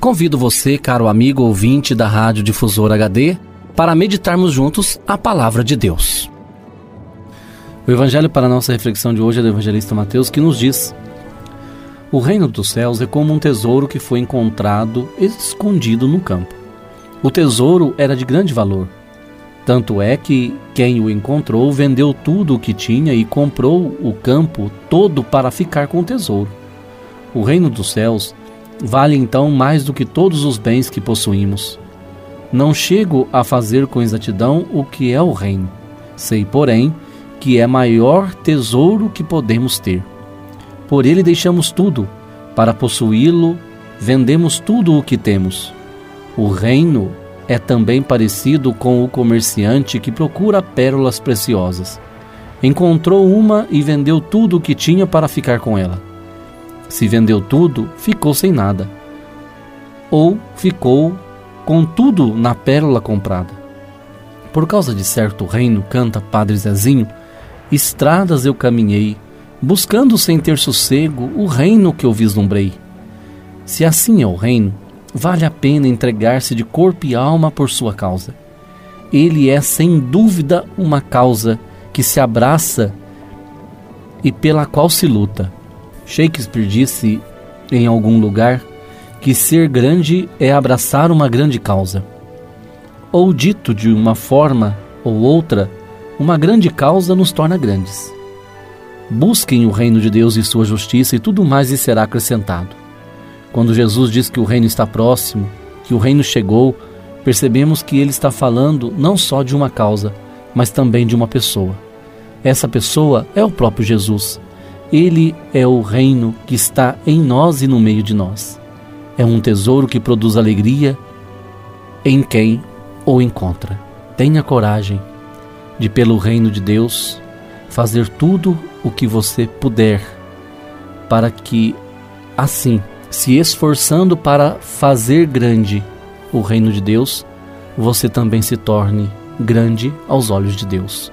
convido você, caro amigo ouvinte da Rádio Difusor HD, para meditarmos juntos a palavra de Deus. O evangelho para a nossa reflexão de hoje é do evangelista Mateus, que nos diz: O reino dos céus é como um tesouro que foi encontrado escondido no campo. O tesouro era de grande valor. Tanto é que quem o encontrou vendeu tudo o que tinha e comprou o campo todo para ficar com o tesouro. O reino dos céus vale então mais do que todos os bens que possuímos. Não chego a fazer com exatidão o que é o reino. Sei, porém, que é maior tesouro que podemos ter. Por ele deixamos tudo, para possuí-lo, vendemos tudo o que temos. O reino é também parecido com o comerciante que procura pérolas preciosas. Encontrou uma e vendeu tudo o que tinha para ficar com ela. Se vendeu tudo, ficou sem nada. Ou ficou com tudo na pérola comprada. Por causa de certo reino, canta Padre Zezinho, Estradas eu caminhei, buscando sem ter sossego o reino que eu vislumbrei. Se assim é o reino, vale a pena entregar-se de corpo e alma por sua causa. Ele é sem dúvida uma causa que se abraça e pela qual se luta. Shakespeare disse em algum lugar que ser grande é abraçar uma grande causa. Ou dito de uma forma ou outra, uma grande causa nos torna grandes. Busquem o reino de Deus e sua justiça, e tudo mais lhe será acrescentado. Quando Jesus diz que o reino está próximo, que o reino chegou, percebemos que ele está falando não só de uma causa, mas também de uma pessoa. Essa pessoa é o próprio Jesus. Ele é o reino que está em nós e no meio de nós. É um tesouro que produz alegria em quem o encontra. Tenha coragem, de, pelo reino de Deus, fazer tudo o que você puder, para que, assim, se esforçando para fazer grande o reino de Deus, você também se torne grande aos olhos de Deus.